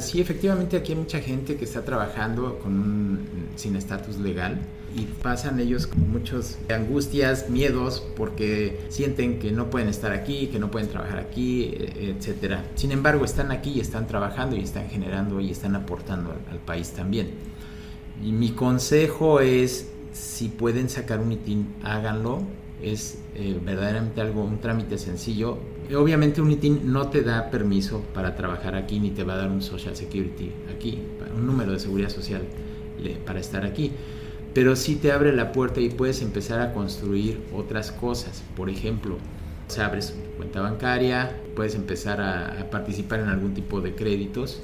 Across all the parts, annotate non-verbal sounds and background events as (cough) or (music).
sí, efectivamente aquí hay mucha gente que está trabajando con sin estatus legal y pasan ellos con muchas angustias, miedos, porque sienten que no pueden estar aquí, que no pueden trabajar aquí, e, etc. Sin embargo, están aquí y están trabajando y están generando y están aportando al, país también. Y mi consejo es, si pueden sacar un ITIN, háganlo. Es eh, verdaderamente algo, un trámite sencillo. Obviamente un ITIN no te da permiso para trabajar aquí, ni te va a dar un Social Security aquí, un número de seguridad social para estar aquí pero sí te abre la puerta y puedes empezar a construir otras cosas. Por ejemplo, se abres cuenta bancaria, puedes empezar a, participar en algún tipo de créditos.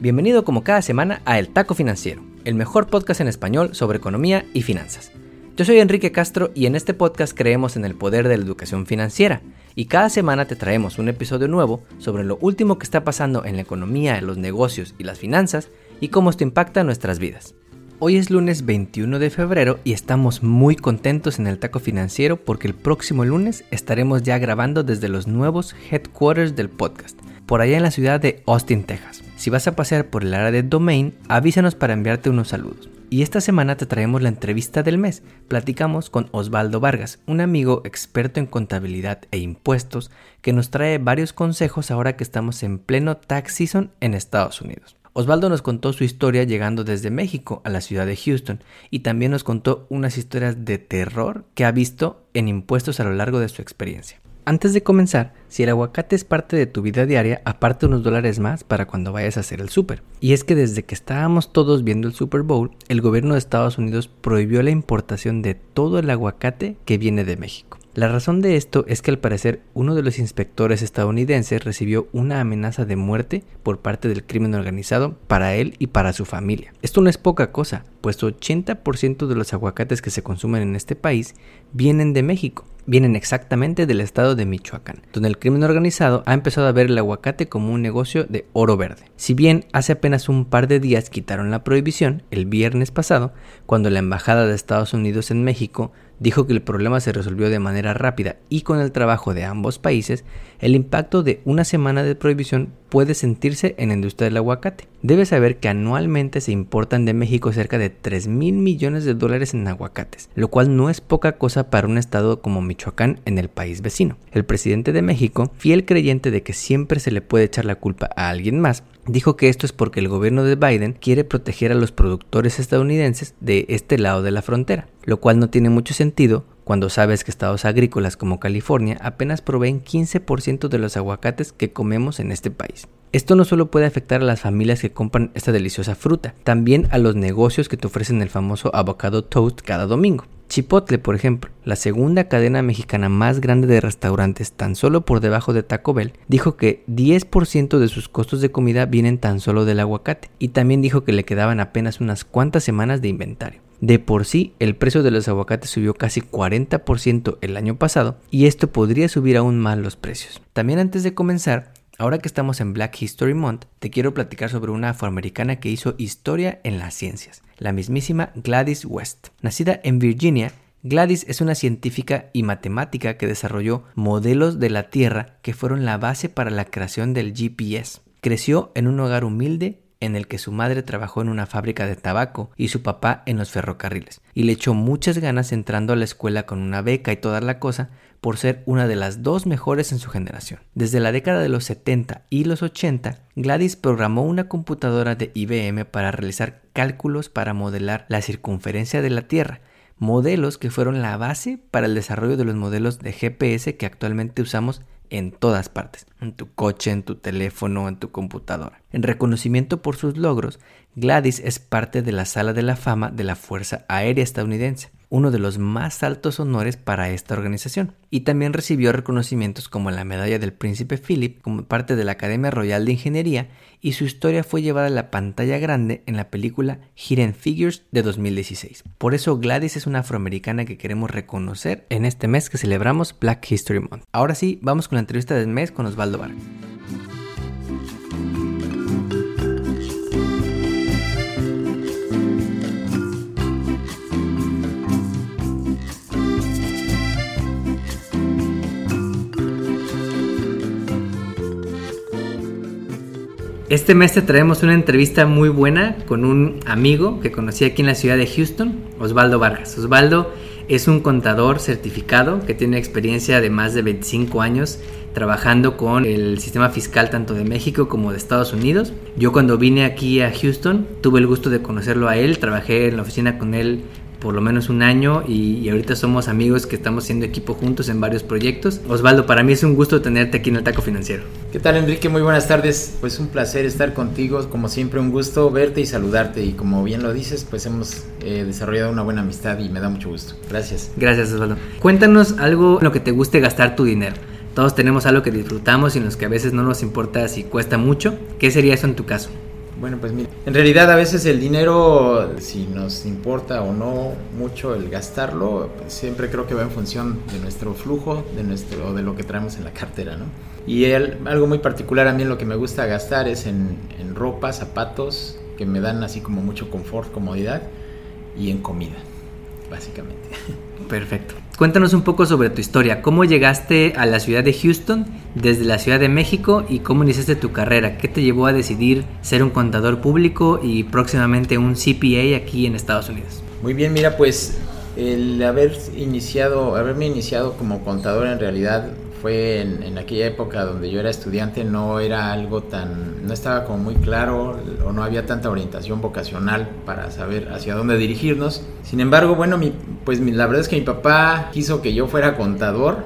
Bienvenido como cada semana a El Taco Financiero, el mejor podcast en español sobre economía y finanzas. Yo soy Enrique Castro y en este podcast creemos en el poder de la educación financiera y cada semana te traemos un episodio nuevo sobre lo último que está pasando en la economía, los negocios y las finanzas y cómo esto impacta nuestras vidas. Hoy es lunes 21 de febrero y estamos muy contentos en el Taco Financiero porque el próximo lunes estaremos ya grabando desde los nuevos headquarters del podcast, por allá en la ciudad de Austin, Texas. Si vas a pasear por el área de Domain, avísanos para enviarte unos saludos. Y esta semana te traemos la entrevista del mes. Platicamos con Osvaldo Vargas, un amigo experto en contabilidad e impuestos que nos trae varios consejos ahora que estamos en pleno tax season en Estados Unidos. Osvaldo nos contó su historia llegando desde México a la ciudad de Houston y también nos contó unas historias de terror que ha visto en impuestos a lo largo de su experiencia. Antes de comenzar, si el aguacate es parte de tu vida diaria, aparte unos dólares más para cuando vayas a hacer el súper. Y es que desde que estábamos todos viendo el Super Bowl, el gobierno de Estados Unidos prohibió la importación de todo el aguacate que viene de México. La razón de esto es que al parecer uno de los inspectores estadounidenses recibió una amenaza de muerte por parte del crimen organizado para él y para su familia. Esto no es poca cosa, pues 80% de los aguacates que se consumen en este país vienen de México, vienen exactamente del estado de Michoacán, donde el crimen organizado ha empezado a ver el aguacate como un negocio de oro verde. Si bien hace apenas un par de días quitaron la prohibición, el viernes pasado, cuando la Embajada de Estados Unidos en México dijo que el problema se resolvió de manera rápida y con el trabajo de ambos países, el impacto de una semana de prohibición puede sentirse en la industria del aguacate. Debes saber que anualmente se importan de México cerca de 3 mil millones de dólares en aguacates, lo cual no es poca cosa para un estado como Michoacán en el país vecino. El presidente de México, fiel creyente de que siempre se le puede echar la culpa a alguien más, dijo que esto es porque el gobierno de Biden quiere proteger a los productores estadounidenses de este lado de la frontera, lo cual no tiene mucho sentido cuando sabes que estados agrícolas como California apenas proveen 15% de los aguacates que comemos en este país. Esto no solo puede afectar a las familias que compran esta deliciosa fruta, también a los negocios que te ofrecen el famoso avocado toast cada domingo. Chipotle, por ejemplo, la segunda cadena mexicana más grande de restaurantes tan solo por debajo de Taco Bell, dijo que 10% de sus costos de comida vienen tan solo del aguacate y también dijo que le quedaban apenas unas cuantas semanas de inventario. De por sí, el precio de los aguacates subió casi 40% el año pasado y esto podría subir aún más los precios. También antes de comenzar, ahora que estamos en Black History Month, te quiero platicar sobre una afroamericana que hizo historia en las ciencias, la mismísima Gladys West. Nacida en Virginia, Gladys es una científica y matemática que desarrolló modelos de la Tierra que fueron la base para la creación del GPS. Creció en un hogar humilde en el que su madre trabajó en una fábrica de tabaco y su papá en los ferrocarriles, y le echó muchas ganas entrando a la escuela con una beca y toda la cosa por ser una de las dos mejores en su generación. Desde la década de los 70 y los 80, Gladys programó una computadora de IBM para realizar cálculos para modelar la circunferencia de la Tierra, modelos que fueron la base para el desarrollo de los modelos de GPS que actualmente usamos en todas partes, en tu coche, en tu teléfono, en tu computadora. En reconocimiento por sus logros, Gladys es parte de la Sala de la Fama de la Fuerza Aérea Estadounidense uno de los más altos honores para esta organización, y también recibió reconocimientos como la Medalla del Príncipe Philip como parte de la Academia Royal de Ingeniería, y su historia fue llevada a la pantalla grande en la película Hidden Figures de 2016. Por eso Gladys es una afroamericana que queremos reconocer en este mes que celebramos Black History Month. Ahora sí, vamos con la entrevista del mes con Osvaldo Vargas. Este mes te traemos una entrevista muy buena con un amigo que conocí aquí en la ciudad de Houston, Osvaldo Vargas. Osvaldo es un contador certificado que tiene experiencia de más de 25 años trabajando con el sistema fiscal tanto de México como de Estados Unidos. Yo cuando vine aquí a Houston tuve el gusto de conocerlo a él, trabajé en la oficina con él por lo menos un año y, ahorita somos amigos que estamos haciendo equipo juntos en varios proyectos. Osvaldo, para mí es un gusto tenerte aquí en el Taco Financiero. ¿Qué tal Enrique? Muy buenas tardes. Pues un placer estar contigo, como siempre un gusto verte y saludarte y como bien lo dices, pues hemos eh, desarrollado una buena amistad y me da mucho gusto. Gracias. Gracias Osvaldo. Cuéntanos algo en lo que te guste gastar tu dinero. Todos tenemos algo que disfrutamos y en los que a veces no nos importa si cuesta mucho. ¿Qué sería eso en tu caso? Bueno, pues en realidad a veces el dinero, si nos importa o no mucho el gastarlo, pues siempre creo que va en función de nuestro flujo, de nuestro, de lo que traemos en la cartera, ¿no? Y algo muy particular a mí lo que me gusta gastar es en, en ropa, zapatos, que me dan así como mucho confort, comodidad, y en comida, básicamente. (laughs) Perfecto. Cuéntanos un poco sobre tu historia. ¿Cómo llegaste a la ciudad de Houston desde la Ciudad de México y cómo iniciaste tu carrera? ¿Qué te llevó a decidir ser un contador público y próximamente un CPA aquí en Estados Unidos? Muy bien, mira, pues el haber iniciado, haberme iniciado como contador en realidad fue en, aquella época donde yo era estudiante, no era algo tan, no estaba como muy claro o no había tanta orientación vocacional para saber hacia dónde dirigirnos. Sin embargo, bueno, mi, pues la verdad es que mi papá quiso que yo fuera contador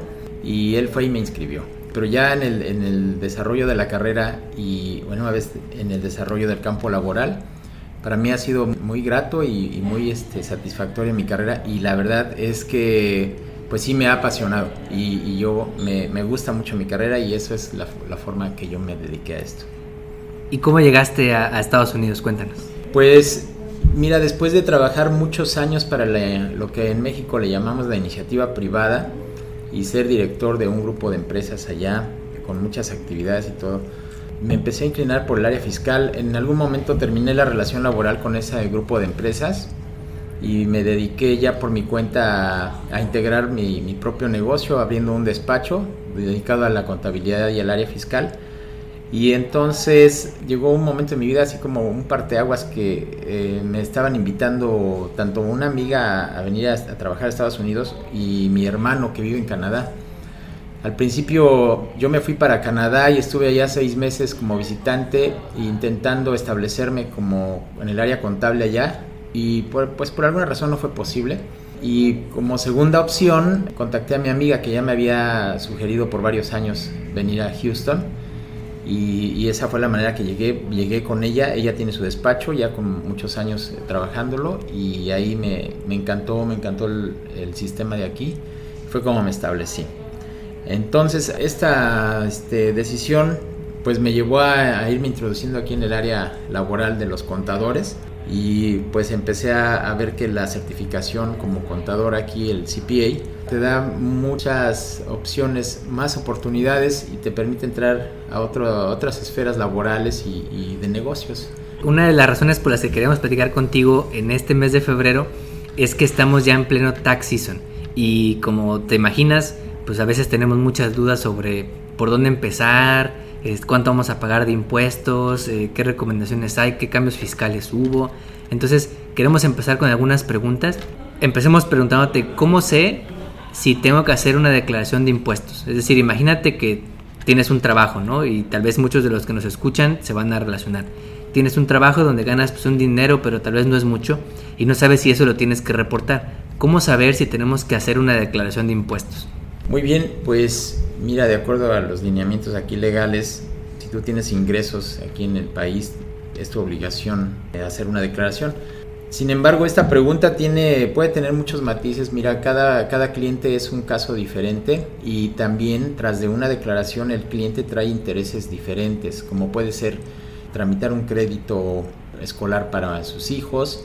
y él fue y me inscribió. Pero ya en el, desarrollo de la carrera y, bueno, a veces en el desarrollo del campo laboral, para mí ha sido muy grato y, muy este, satisfactoria mi carrera y la verdad es que pues sí me ha apasionado y, yo me, gusta mucho mi carrera y eso es la, forma que yo me dediqué a esto. ¿Y cómo llegaste a, Estados Unidos? Cuéntanos. Pues mira, después de trabajar muchos años para lo que en México le llamamos la iniciativa privada y ser director de un grupo de empresas allá con muchas actividades y todo, me empecé a inclinar por el área fiscal. En algún momento terminé la relación laboral con ese grupo de empresas y me dediqué ya por mi cuenta a, integrar mi, propio negocio abriendo un despacho dedicado a la contabilidad y al área fiscal. Y entonces llegó un momento en mi vida así como un parteaguas que eh, me estaban invitando tanto una amiga a, venir a, trabajar a Estados Unidos y mi hermano que vive en Canadá. Al principio yo me fui para Canadá y estuve allá seis meses como visitante intentando establecerme como en el área contable allá y pues por alguna razón no fue posible. Y como segunda opción contacté a mi amiga que ya me había sugerido por varios años venir a Houston. Y, esa fue la manera que llegué, llegué con ella, ella tiene su despacho ya con muchos años trabajándolo. Y ahí me, me encantó, me encantó el, sistema de aquí, fue como me establecí. Entonces esta este, decisión pues me llevó a irme introduciendo aquí en el área laboral de los contadores y pues empecé a, ver que la certificación como contador aquí, el CPA, te da muchas opciones, más oportunidades y te permite entrar a, otras esferas laborales y, de negocios. Una de las razones por las que queremos platicar contigo en este mes de febrero es que estamos ya en pleno tax season y como te imaginas, pues a veces tenemos muchas dudas sobre por dónde empezar, cuánto vamos a pagar de impuestos, eh, qué recomendaciones hay, qué cambios fiscales hubo. Entonces, queremos empezar con algunas preguntas. Empecemos preguntándote cómo sé si tengo que hacer una declaración de impuestos. Es decir, imagínate que tienes un trabajo, ¿no? Y tal vez muchos de los que nos escuchan se van a relacionar. Tienes un trabajo donde ganas pues, un dinero, pero tal vez no es mucho, y no sabes si eso lo tienes que reportar. ¿Cómo saber si tenemos que hacer una declaración de impuestos? Muy bien, pues mira, de acuerdo a los lineamientos aquí legales, si tú tienes ingresos aquí en el país, es tu obligación hacer una declaración. Sin embargo, esta pregunta tiene, puede tener muchos matices. Mira, cada, cada cliente es un caso diferente y también tras de una declaración el cliente trae intereses diferentes, como puede ser tramitar un crédito escolar para sus hijos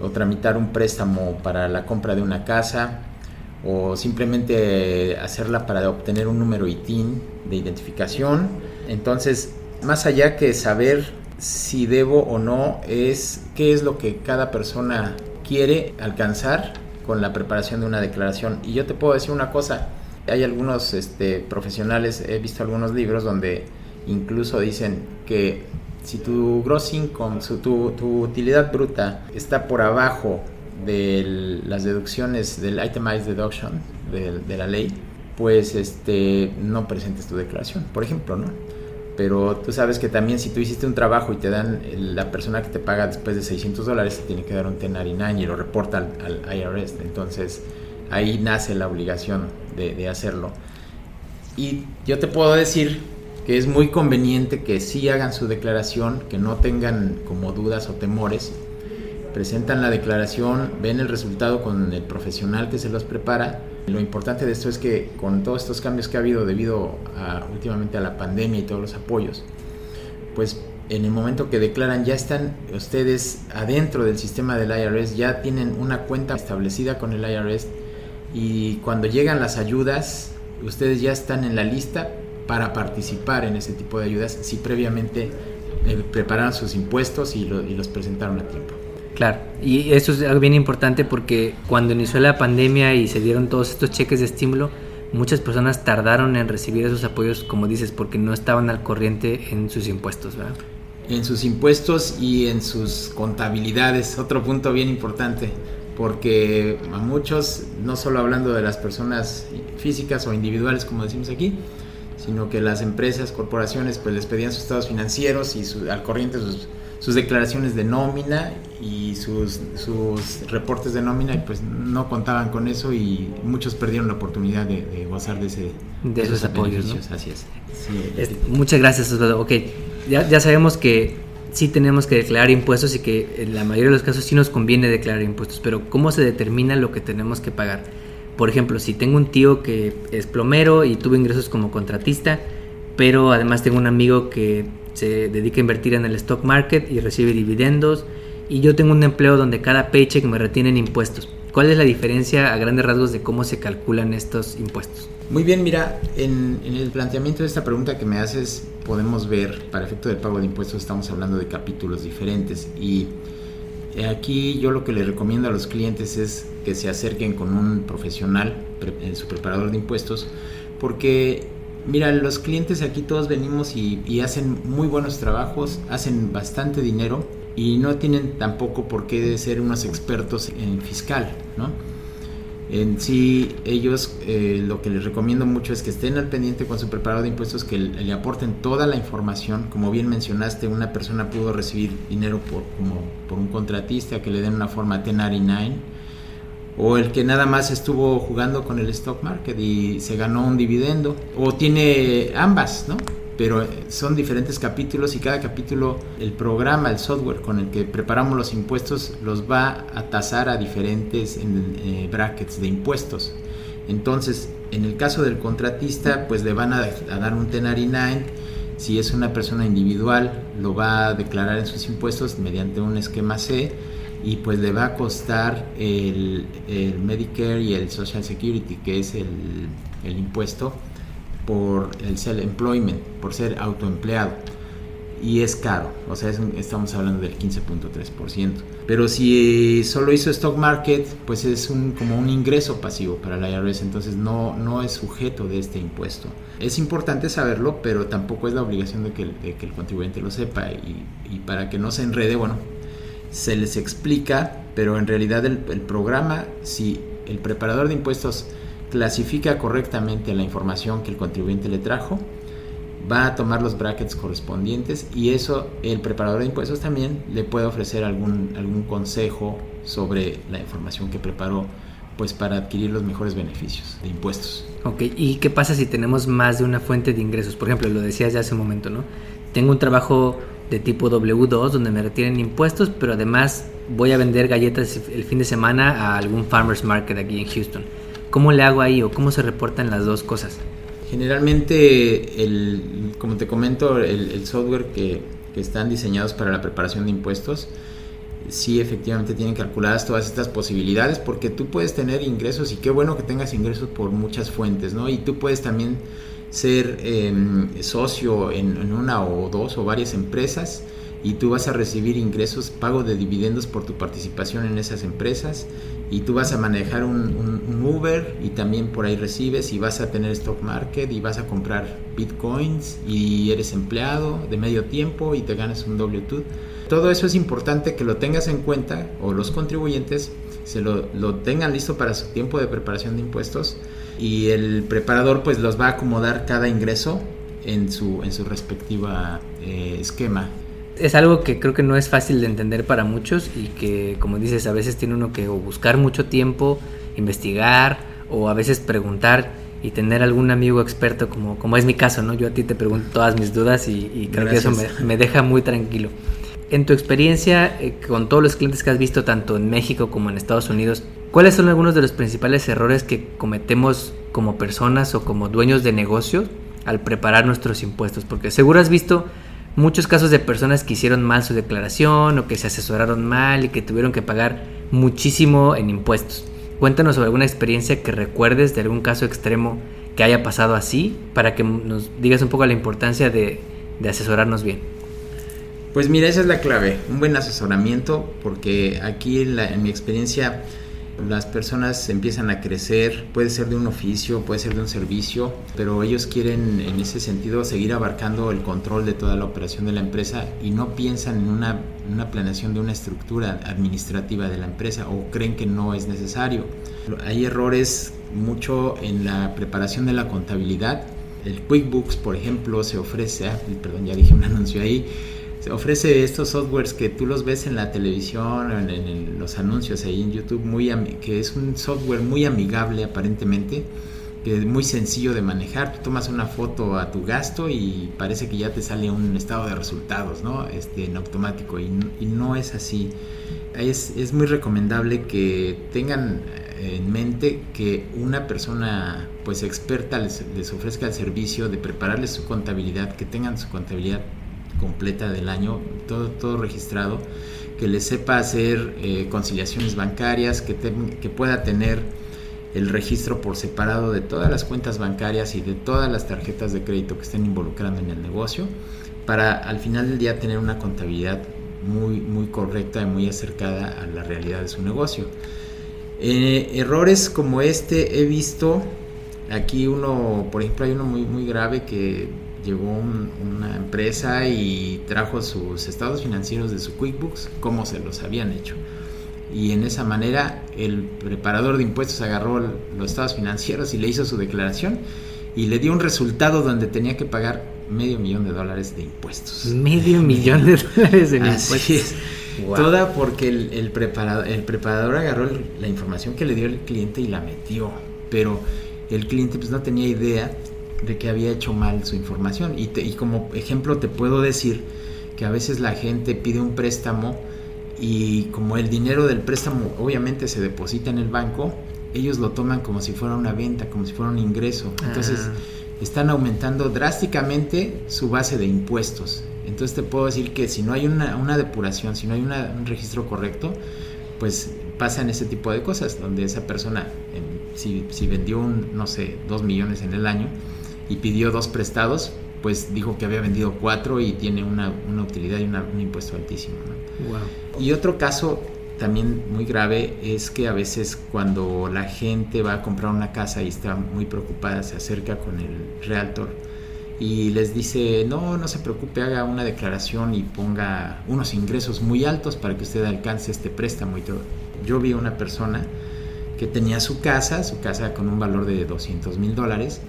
o tramitar un préstamo para la compra de una casa o simplemente hacerla para obtener un número ITIN de identificación. Entonces, más allá que saber si debo o no, es qué es lo que cada persona quiere alcanzar con la preparación de una declaración. Y yo te puedo decir una cosa, hay algunos este, profesionales, he visto algunos libros donde incluso dicen que si tu gross income, tu, tu utilidad bruta está por abajo de las deducciones del itemized deduction de, la ley, pues este, no presentes tu declaración, por ejemplo, ¿no? Pero tú sabes que también si tú hiciste un trabajo y te dan, la persona que te paga después de 600 dólares te tiene que dar un 1099 y lo reporta al, al IRS. Entonces ahí nace la obligación de, de hacerlo. Y yo te puedo decir que es muy conveniente que sí hagan su declaración, que no tengan como dudas o temores presentan la declaración, ven el resultado con el profesional que se los prepara. Lo importante de esto es que con todos estos cambios que ha habido debido a, últimamente a la pandemia y todos los apoyos, pues en el momento que declaran ya están ustedes adentro del sistema del IRS, ya tienen una cuenta establecida con el IRS y cuando llegan las ayudas, ustedes ya están en la lista para participar en ese tipo de ayudas si previamente eh, prepararon sus impuestos y los presentaron a tiempo. Claro, y eso es algo bien importante porque cuando inició la pandemia y se dieron todos estos cheques de estímulo, muchas personas tardaron en recibir esos apoyos, como dices, porque no estaban al corriente en sus impuestos, ¿verdad? En sus impuestos y en sus contabilidades, otro punto bien importante, porque a muchos, no solo hablando de las personas físicas o individuales, como decimos aquí, sino que las empresas, corporaciones, pues les pedían sus estados financieros y su, al corriente sus sus declaraciones de nómina y sus, sus reportes de nómina y pues no contaban con eso y muchos perdieron la oportunidad de, gozar de, ese, de, esos, apoyos. Así es. muchas gracias, Osvaldo. Ok, ya, ya sabemos que sí tenemos que declarar impuestos y que en la mayoría de los casos sí nos conviene declarar impuestos, pero ¿cómo se determina lo que tenemos que pagar? Por ejemplo, si tengo un tío que es plomero y tuvo ingresos como contratista, pero además tengo un amigo que se dedica a invertir en el stock market y recibe dividendos. Y yo tengo un empleo donde cada paycheck me retienen impuestos. ¿Cuál es la diferencia a grandes rasgos de cómo se calculan estos impuestos? Muy bien, mira, en, el planteamiento de esta pregunta que me haces, podemos ver, para efecto del pago de impuestos, estamos hablando de capítulos diferentes. Y aquí yo lo que le recomiendo a los clientes es que se acerquen con un profesional, en su preparador de impuestos, porque Mira, los clientes aquí todos venimos y, hacen muy buenos trabajos, hacen bastante dinero y no tienen tampoco por qué ser unos expertos en fiscal, ¿no? En sí, ellos eh, lo que les recomiendo mucho es que estén al pendiente con su preparador de impuestos, que le, aporten toda la información. Como bien mencionaste, una persona pudo recibir dinero por, como, por un contratista, que le den una forma 1099 o el que nada más estuvo jugando con el stock market y se ganó un dividendo, o tiene ambas, ¿no? Pero son diferentes capítulos y cada capítulo, el programa, el software con el que preparamos los impuestos, los va a tasar a diferentes eh, brackets de impuestos. Entonces, en el caso del contratista, pues le van a, a dar un 1099. Si es una persona individual, lo va a declarar en sus impuestos mediante un esquema C y pues le va a costar el, el Medicare y el Social Security, que es el, el impuesto por el self-employment, por ser autoempleado. Y es caro, o sea, estamos hablando del 15.3%. Pero si solo hizo stock market, pues es un, como un ingreso pasivo para la IRS, entonces no, no es sujeto de este impuesto. Es importante saberlo, pero tampoco es la obligación de que, de que el contribuyente lo sepa. Y, y para que no se enrede, bueno, se les explica, pero en realidad el, programa, si el preparador de impuestos clasifica correctamente la información que el contribuyente le trajo, va a tomar los brackets correspondientes y eso el preparador de impuestos también le puede ofrecer algún, algún consejo sobre la información que preparó pues para adquirir los mejores beneficios de impuestos. Ok, ¿y qué pasa si tenemos más de una fuente de ingresos? Por ejemplo, lo decías ya hace un momento, ¿no? Tengo un trabajo de tipo W2 donde me retienen impuestos, pero además voy a vender galletas el fin de semana a algún farmers market aquí en Houston. ¿Cómo le hago ahí o cómo se reportan las dos cosas? Generalmente, el, como te comento, el, software que, que, están diseñados para la preparación de impuestos, sí efectivamente tienen calculadas todas estas posibilidades porque tú puedes tener ingresos y qué bueno que tengas ingresos por muchas fuentes, ¿no? Y tú puedes también ser em, socio en, una o dos o varias empresas y tú vas a recibir ingresos, pago de dividendos por tu participación en esas empresas y tú vas a manejar un, Uber y también por ahí recibes y vas a tener stock market y vas a comprar bitcoins y eres empleado de medio tiempo y te ganas un W2. Todo eso es importante que lo tengas en cuenta o los contribuyentes se lo, tengan listo para su tiempo de preparación de impuestos y el preparador pues los va a acomodar cada ingreso en su, en su respectiva eh, esquema es algo que creo que no es fácil de entender para muchos y que, como dices, a veces tiene uno que buscar mucho tiempo, investigar o a veces preguntar y tener algún amigo experto, como, como es mi caso, ¿no? Yo a ti te pregunto todas mis dudas y, creo que eso me, deja muy tranquilo. En tu experiencia eh, con todos los clientes que has visto, tanto en México como en Estados Unidos, ¿cuáles son algunos de los principales errores que cometemos como personas o como dueños de negocios al preparar nuestros impuestos? Porque seguro has visto muchos casos de personas que hicieron mal su declaración o que se asesoraron mal y que tuvieron que pagar muchísimo en impuestos. Cuéntanos sobre alguna experiencia que recuerdes de algún caso extremo que haya pasado así para que nos digas un poco la importancia de, asesorarnos bien. Pues mira, esa es la clave, un buen asesoramiento, porque aquí en mi experiencia las personas empiezan a crecer, puede ser de un oficio, puede ser de un servicio, pero ellos quieren en ese sentido seguir abarcando el control de toda la operación de la empresa y no piensan en una, planeación de una estructura administrativa de la empresa o creen que no es necesario. Hay errores mucho en la preparación de la contabilidad. El QuickBooks, por ejemplo, se ofrece, ah, perdón, ya dije un (laughs) anuncio ahí, ofrece estos softwares que tú los ves en la televisión, en, en los anuncios ahí en YouTube, muy que es un software muy amigable aparentemente, que es muy sencillo de manejar. Tú tomas una foto a tu gasto y parece que ya te sale un estado de resultados, ¿no? Este, en automático y, no es así. Es, es muy recomendable que tengan en mente que una persona pues experta les, les, ofrezca el servicio de prepararles su contabilidad, que tengan su contabilidad completa del año, todo, todo registrado, que le sepa hacer eh, conciliaciones bancarias, que, que pueda tener el registro por separado de todas las cuentas bancarias y de todas las tarjetas de crédito que estén involucrando en el negocio, para al final del día tener una contabilidad muy, muy correcta y muy acercada a la realidad de su negocio. Eh, errores como este he visto, aquí uno, por ejemplo, hay uno muy, muy grave que llegó una empresa y trajo sus estados financieros de su QuickBooks como se los habían hecho. Y en esa manera el preparador de impuestos agarró los estados financieros y le hizo su declaración y le dio un resultado donde tenía que pagar medio millón de dólares de impuestos. Medio (laughs) millón de dólares de impuestos. Toda porque el, preparador, el preparador agarró la información que le dio el cliente y la metió. Pero el cliente pues no tenía idea de que había hecho mal su información. Y, y como ejemplo te puedo decir que a veces la gente pide un préstamo y como el dinero del préstamo obviamente se deposita en el banco, ellos lo toman como si fuera una venta, como si fuera un ingreso. Entonces ah. están aumentando drásticamente su base de impuestos. Entonces te puedo decir que si no hay una, una depuración, si no hay un registro correcto, pues pasan ese tipo de cosas, donde esa persona, si, si vendió, un, no sé, dos millones en el año, y pidió dos prestados, pues dijo que había vendido cuatro y tiene una, utilidad y un impuesto altísimo. Y otro caso también muy grave es que a veces cuando la gente va a comprar una casa y está muy preocupada, se acerca con el realtor y les dice, no, no se preocupe, haga una declaración y ponga unos ingresos muy altos para que usted alcance este préstamo y todo. Yo vi a una persona que tenía su casa, su casa con un valor de 200 mil dólares,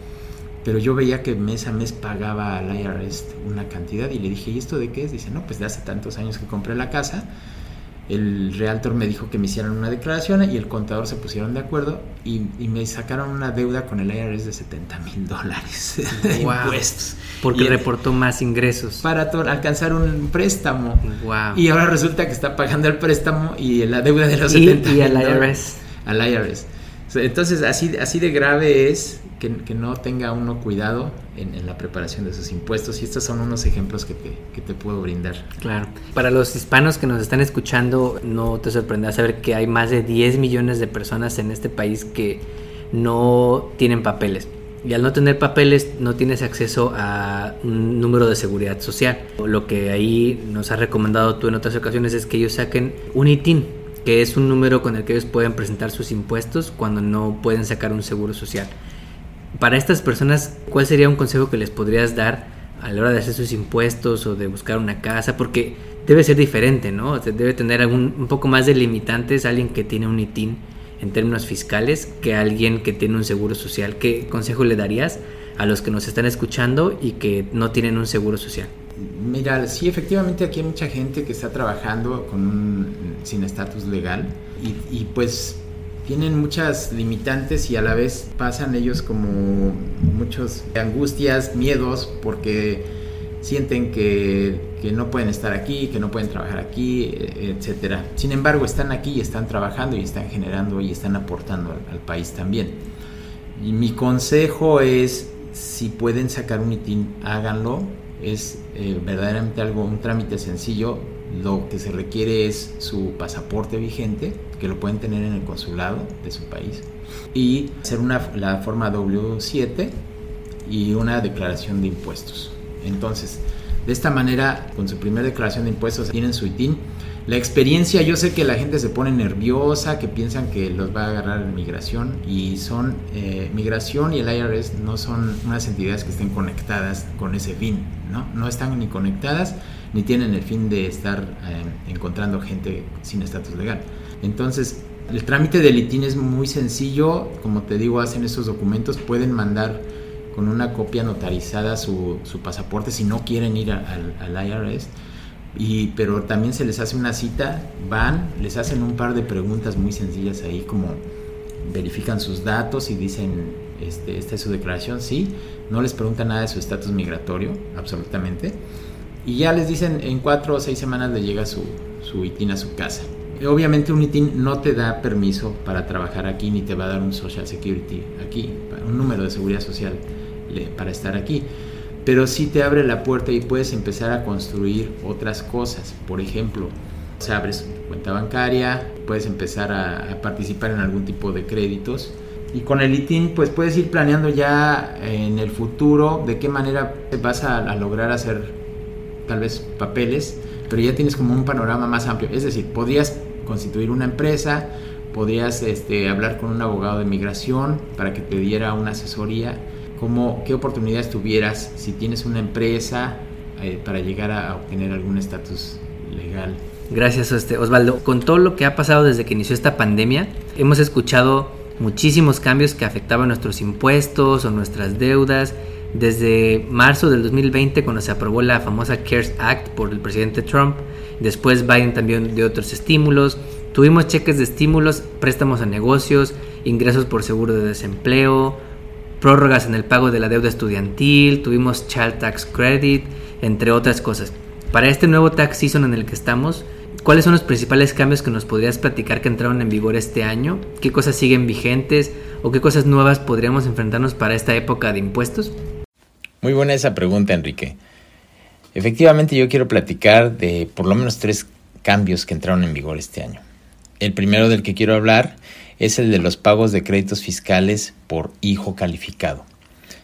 pero yo veía que mes a mes pagaba al IRS una cantidad y le dije, ¿y esto de qué es? Dice, no, pues de hace tantos años que compré la casa. El realtor me dijo que me hicieran una declaración y el contador se pusieron de acuerdo y, me sacaron una deuda con el IRS de 70 mil dólares (laughs) de impuestos. Porque reportó más ingresos. Para alcanzar un préstamo. Wow. Y ahora resulta que está pagando el préstamo y la deuda de los 70 Y al IRS. Al IRS. Entonces, así, así de grave es que, no tenga uno cuidado en, la preparación de sus impuestos y estos son unos ejemplos que te, puedo brindar. Claro. Para los hispanos que nos están escuchando, no te sorprenderá saber que hay más de 10 millones de personas en este país que no tienen papeles. y al no tener papeles no tienes acceso a un número de seguridad social. Lo que ahí nos has recomendado tú en otras ocasiones es que ellos saquen un ITIN, que es un número con el que ellos pueden presentar sus impuestos cuando no pueden sacar un seguro social. Para estas personas, ¿cuál sería un consejo que les podrías dar a la hora de hacer sus impuestos o de buscar una casa? Porque debe ser diferente, ¿no? debe tener algún, un poco más de limitantes alguien que tiene un ITIN en términos fiscales que alguien que tiene un seguro social. ¿Qué consejo le darías a los que nos están escuchando y que no tienen un seguro social? Mira, sí, efectivamente aquí hay mucha gente que está trabajando sin estatus legal y, pues tienen muchas limitantes y a la vez pasan ellos como muchos angustias, miedos, porque sienten que, no pueden estar aquí, que no pueden trabajar aquí, etcétera. Sin embargo, están aquí y están trabajando y están generando y están aportando al, país también. Y mi consejo es, si pueden sacar un ITIN, háganlo. Es eh, verdaderamente algo, un trámite sencillo. Lo que se requiere es su pasaporte vigente, que lo pueden tener en el consulado de su país, y hacer una, la forma W7 y una declaración de impuestos. Entonces, de esta manera, con su primera declaración de impuestos, tienen su ITIN. La experiencia, yo sé que la gente se pone nerviosa, que piensan que los va a agarrar migración y son, eh, migración y el IRS no son unas entidades que estén conectadas con ese fin, ¿no? No están ni conectadas ni tienen el fin de estar eh, encontrando gente sin estatus legal. Entonces, el trámite del ITIN es muy sencillo, como te digo, hacen esos documentos, pueden mandar con una copia notarizada su, su pasaporte si no quieren ir al IRS. Y, pero también se les hace una cita, van, les hacen un par de preguntas muy sencillas ahí como verifican sus datos y dicen, este, esta es su declaración, sí, no les preguntan nada de su estatus migratorio, absolutamente, y ya les dicen en cuatro o seis semanas le llega su, su ITIN a su casa. Obviamente un ITIN no te da permiso para trabajar aquí ni te va a dar un Social Security aquí, un número de seguridad social para estar aquí. Pero sí te abre la puerta y puedes empezar a construir otras cosas. Por ejemplo, se abres cuenta bancaria, puedes empezar a, participar en algún tipo de créditos. Y con el ITIN, pues puedes ir planeando ya en el futuro de qué manera vas a, lograr hacer tal vez papeles, pero ya tienes como un panorama más amplio. Es decir, podrías constituir una empresa, podrías este, hablar con un abogado de migración para que te diera una asesoría cómo, qué oportunidades tuvieras si tienes una empresa eh, para llegar a, obtener algún estatus legal. Gracias, este, Osvaldo. Con todo lo que ha pasado desde que inició esta pandemia, hemos escuchado muchísimos cambios que afectaban nuestros impuestos o nuestras deudas. Desde marzo del 2020, cuando se aprobó la famosa CARES Act por el presidente Trump, después Biden también de otros estímulos, tuvimos cheques de estímulos, préstamos a negocios, ingresos por seguro de desempleo, prórrogas en el pago de la deuda estudiantil, tuvimos Child Tax Credit, entre otras cosas. Para este nuevo tax season en el que estamos, ¿cuáles son los principales cambios que nos podrías platicar que entraron en vigor este año? ¿Qué cosas siguen vigentes o qué cosas nuevas podríamos enfrentarnos para esta época de impuestos? Muy buena esa pregunta, Enrique. Efectivamente, yo quiero platicar de por lo menos tres cambios que entraron en vigor este año. El primero del que quiero hablar es el de los pagos de créditos fiscales por hijo calificado,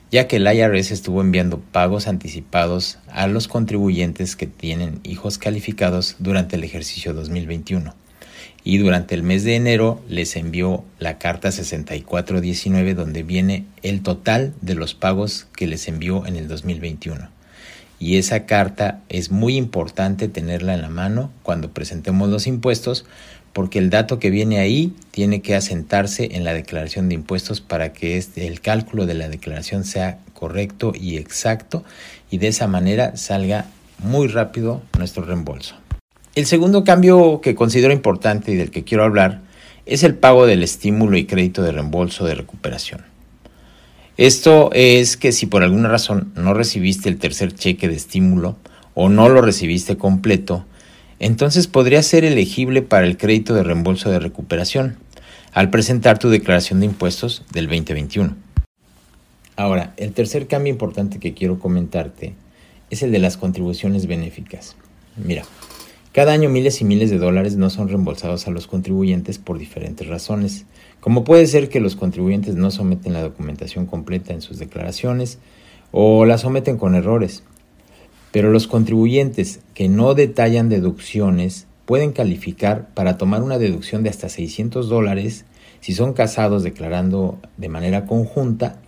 ya que el IRS estuvo enviando pagos anticipados a los contribuyentes que tienen hijos calificados durante el ejercicio 2021 y durante el mes de enero les envió la carta 6419 donde viene el total de los pagos que les envió en el 2021. Y esa carta es muy importante tenerla en la mano cuando presentemos los impuestos porque el dato que viene ahí tiene que asentarse en la declaración de impuestos para que este, el cálculo de la declaración sea correcto y exacto y de esa manera salga muy rápido nuestro reembolso. El segundo cambio que considero importante y del que quiero hablar es el pago del estímulo y crédito de reembolso de recuperación. Esto es que si por alguna razón no recibiste el tercer cheque de estímulo o no lo recibiste completo, entonces podría ser elegible para el crédito de reembolso de recuperación al presentar tu declaración de impuestos del 2021. Ahora, el tercer cambio importante que quiero comentarte es el de las contribuciones benéficas. Mira, Cada año miles y miles de dólares no son reembolsados a los contribuyentes por diferentes razones, como puede ser que los contribuyentes no someten la documentación completa en sus declaraciones o la someten con errores. Pero los contribuyentes que no detallan deducciones pueden calificar para tomar una deducción de hasta 600 dólares si son casados declarando de manera conjunta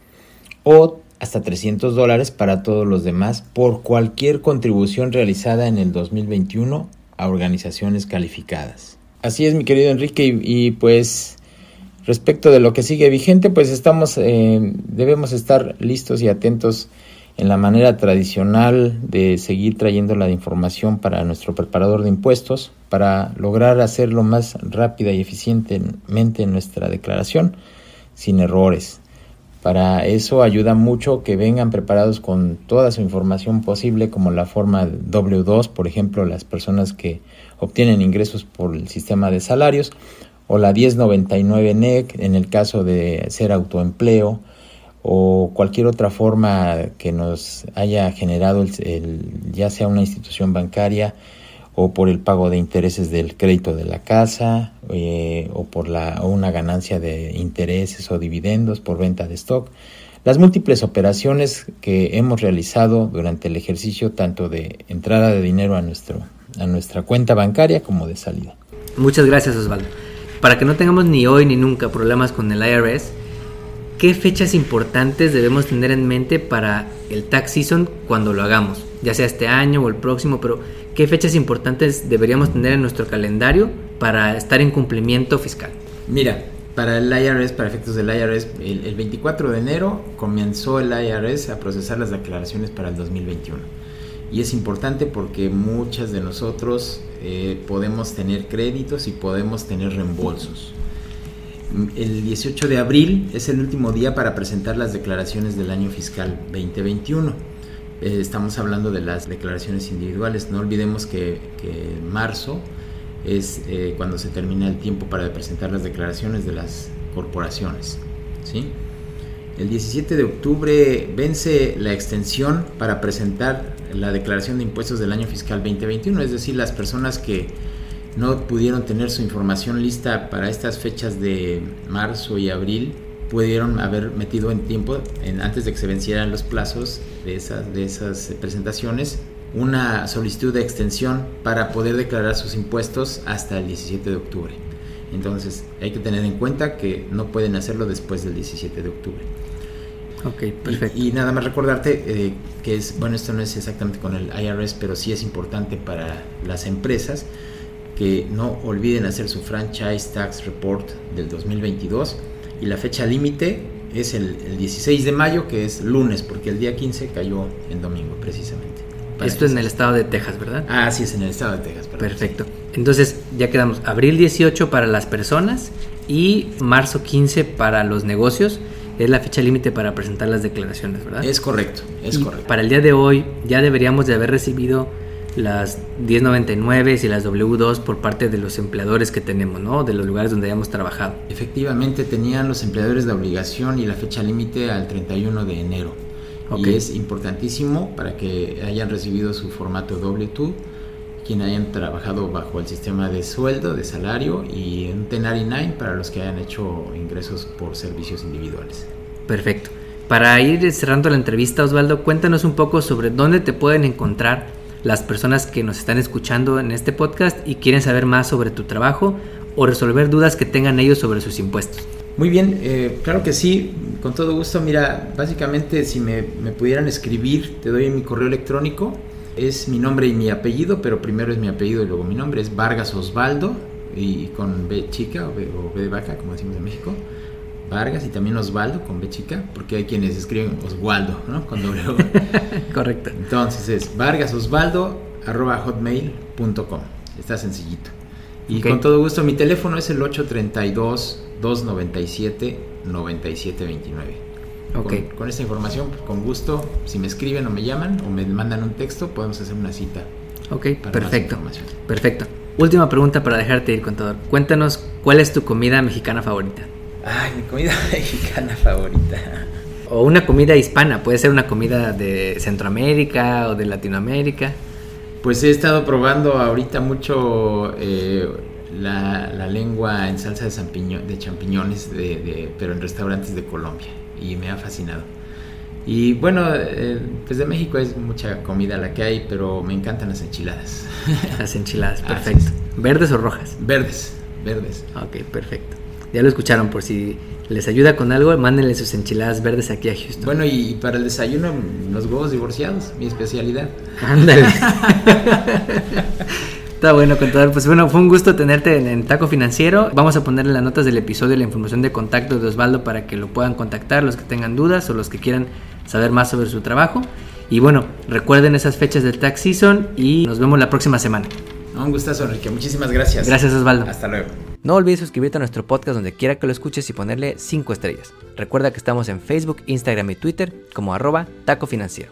o hasta 300 dólares para todos los demás por cualquier contribución realizada en el 2021 a organizaciones calificadas. Así es, mi querido Enrique, y, pues respecto de lo que sigue vigente, pues estamos, eh, debemos estar listos y atentos en la manera tradicional de seguir trayendo la información para nuestro preparador de impuestos para lograr hacerlo más rápida y eficientemente nuestra declaración sin errores. Para eso ayuda mucho que vengan preparados con toda su información posible, como la forma W2, por ejemplo, las personas que obtienen ingresos por el sistema de salarios, o la 1099 NEC en el caso de ser autoempleo, o cualquier otra forma que nos haya generado ya sea una institución bancaria o por el pago de intereses del crédito de la casa eh, o por la, o una ganancia de intereses o dividendos por venta de stock. Las múltiples operaciones que hemos realizado durante el ejercicio tanto de entrada de dinero a, nuestro, a nuestra cuenta bancaria como de salida. Muchas gracias Osvaldo. Para que no tengamos ni hoy ni nunca problemas con el IRS, ¿qué fechas importantes debemos tener en mente para el tax season cuando lo hagamos? Ya sea este año o el próximo, pero ¿qué fechas importantes deberíamos tener en nuestro calendario para estar en cumplimiento fiscal? Mira, para el IRS, para efectos del IRS, el, 24 de enero comenzó el IRS a procesar las declaraciones para el 2021. Y es importante porque muchas de nosotros eh, podemos tener créditos y podemos tener reembolsos. El 18 de abril es el último día para presentar las declaraciones del año fiscal 2021. Eh, estamos hablando de las declaraciones individuales. No olvidemos que, marzo es eh, cuando se termina el tiempo para presentar las declaraciones de las corporaciones. ¿sí? El 17 de octubre vence la extensión para presentar la declaración de impuestos del año fiscal 2021, es decir, las personas que no pudieron tener su información lista para estas fechas de marzo y abril, pudieron haber metido en tiempo, antes de que se vencieran los plazos de esas, de esas presentaciones, una solicitud de extensión para poder declarar sus impuestos hasta el 17 de octubre. Entonces hay que tener en cuenta que no pueden hacerlo después del 17 de octubre. Ok, perfecto. Y, nada más recordarte eh, que es, bueno, esto no es exactamente con el IRS, pero sí es importante para las empresas que no olviden hacer su Franchise Tax Report del 2022 y la fecha límite es el, 16 de mayo, que es lunes, porque el día 15 cayó en domingo precisamente. Esto es en el estado de Texas, ¿verdad? Ah, sí, es en el estado de Texas. Perfecto. Entonces ya quedamos abril 18 para las personas y marzo 15 para los negocios. Es la fecha límite para presentar las declaraciones, ¿verdad? Es correcto, es correcto. Para el día de hoy ya deberíamos de haber recibido las 1099 y las W2 por parte de los empleadores que tenemos, ¿no? De los lugares donde hayamos trabajado. Efectivamente, tenían los empleadores la obligación y la fecha límite al 31 de enero. Y es importantísimo para que hayan recibido su formato W2, quien hayan trabajado bajo el sistema de sueldo, de salario y un 1099 para los que hayan hecho ingresos por servicios individuales. Perfecto. Para ir cerrando la entrevista, Osvaldo, cuéntanos un poco sobre dónde te pueden encontrar las personas que nos están escuchando en este podcast y quieren saber más sobre tu trabajo o resolver dudas que tengan ellos sobre sus impuestos. Muy bien, eh, claro que sí, con todo gusto. Mira, básicamente si me, pudieran escribir, te doy mi correo electrónico. Es mi nombre y mi apellido, pero primero es mi apellido y luego mi nombre. Es Vargas Osvaldo y con B chica o B, o B de vaca, como decimos en México. Vargas y también Osvaldo con B chica, porque hay quienes escriben Oswaldo, ¿no? Con doble (laughs) Correcto. Entonces es vargasosvaldo.hotmail.com. Está sencillito. Y con todo gusto, mi teléfono es el 832-297-9729. Ok. Con, esta información, con gusto, si me escriben o me llaman o me mandan un texto, podemos hacer una cita. Ok, perfecto. Perfecto. Última pregunta para dejarte ir, contador. Cuéntanos, ¿cuál es tu comida mexicana favorita? Ay, mi comida (laughs) mexicana favorita. O una comida hispana, puede ser una comida de Centroamérica o de Latinoamérica. Pues he estado probando ahorita mucho eh, la, lengua en salsa de, de champiñones, de, pero en restaurantes de Colombia, y me ha fascinado. Y bueno, eh, pues de México es mucha comida la que hay, pero me encantan las enchiladas. (laughs) Las enchiladas, perfecto. ¿Verdes o rojas? Verdes, verdes. Ok, perfecto. Ya lo escucharon, por si les ayuda con algo, mándenle sus enchiladas verdes aquí a Houston. Bueno, y para el desayuno, los huevos divorciados, mi especialidad. Ándale. (laughs) (laughs) Está bueno, contador. Pues bueno, fue un gusto tenerte en, Taco Financiero. Vamos a poner en las notas del episodio la información de contacto de Osvaldo para que lo puedan contactar los que tengan dudas o los que quieran saber más sobre su trabajo. Y bueno, recuerden esas fechas del tax season y nos vemos la próxima semana. Un gustazo, Enrique. Muchísimas gracias. Gracias, Osvaldo. Hasta luego. No olvides suscribirte a nuestro podcast donde quiera que lo escuches y ponerle 5 estrellas. Recuerda que estamos en Facebook, Instagram y Twitter como arroba taco financiero.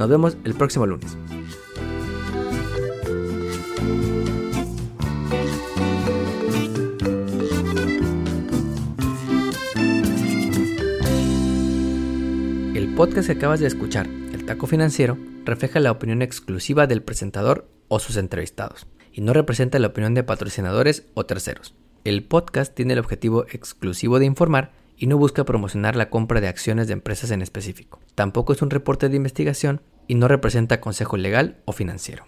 Nos vemos el próximo lunes. El podcast que acabas de escuchar, El Taco Financiero, refleja la opinión exclusiva del presentador o sus entrevistados, y no representa la opinión de patrocinadores o terceros. El podcast tiene el objetivo exclusivo de informar y no busca promocionar la compra de acciones de empresas en específico. Tampoco es un reporte de investigación y no representa consejo legal o financiero.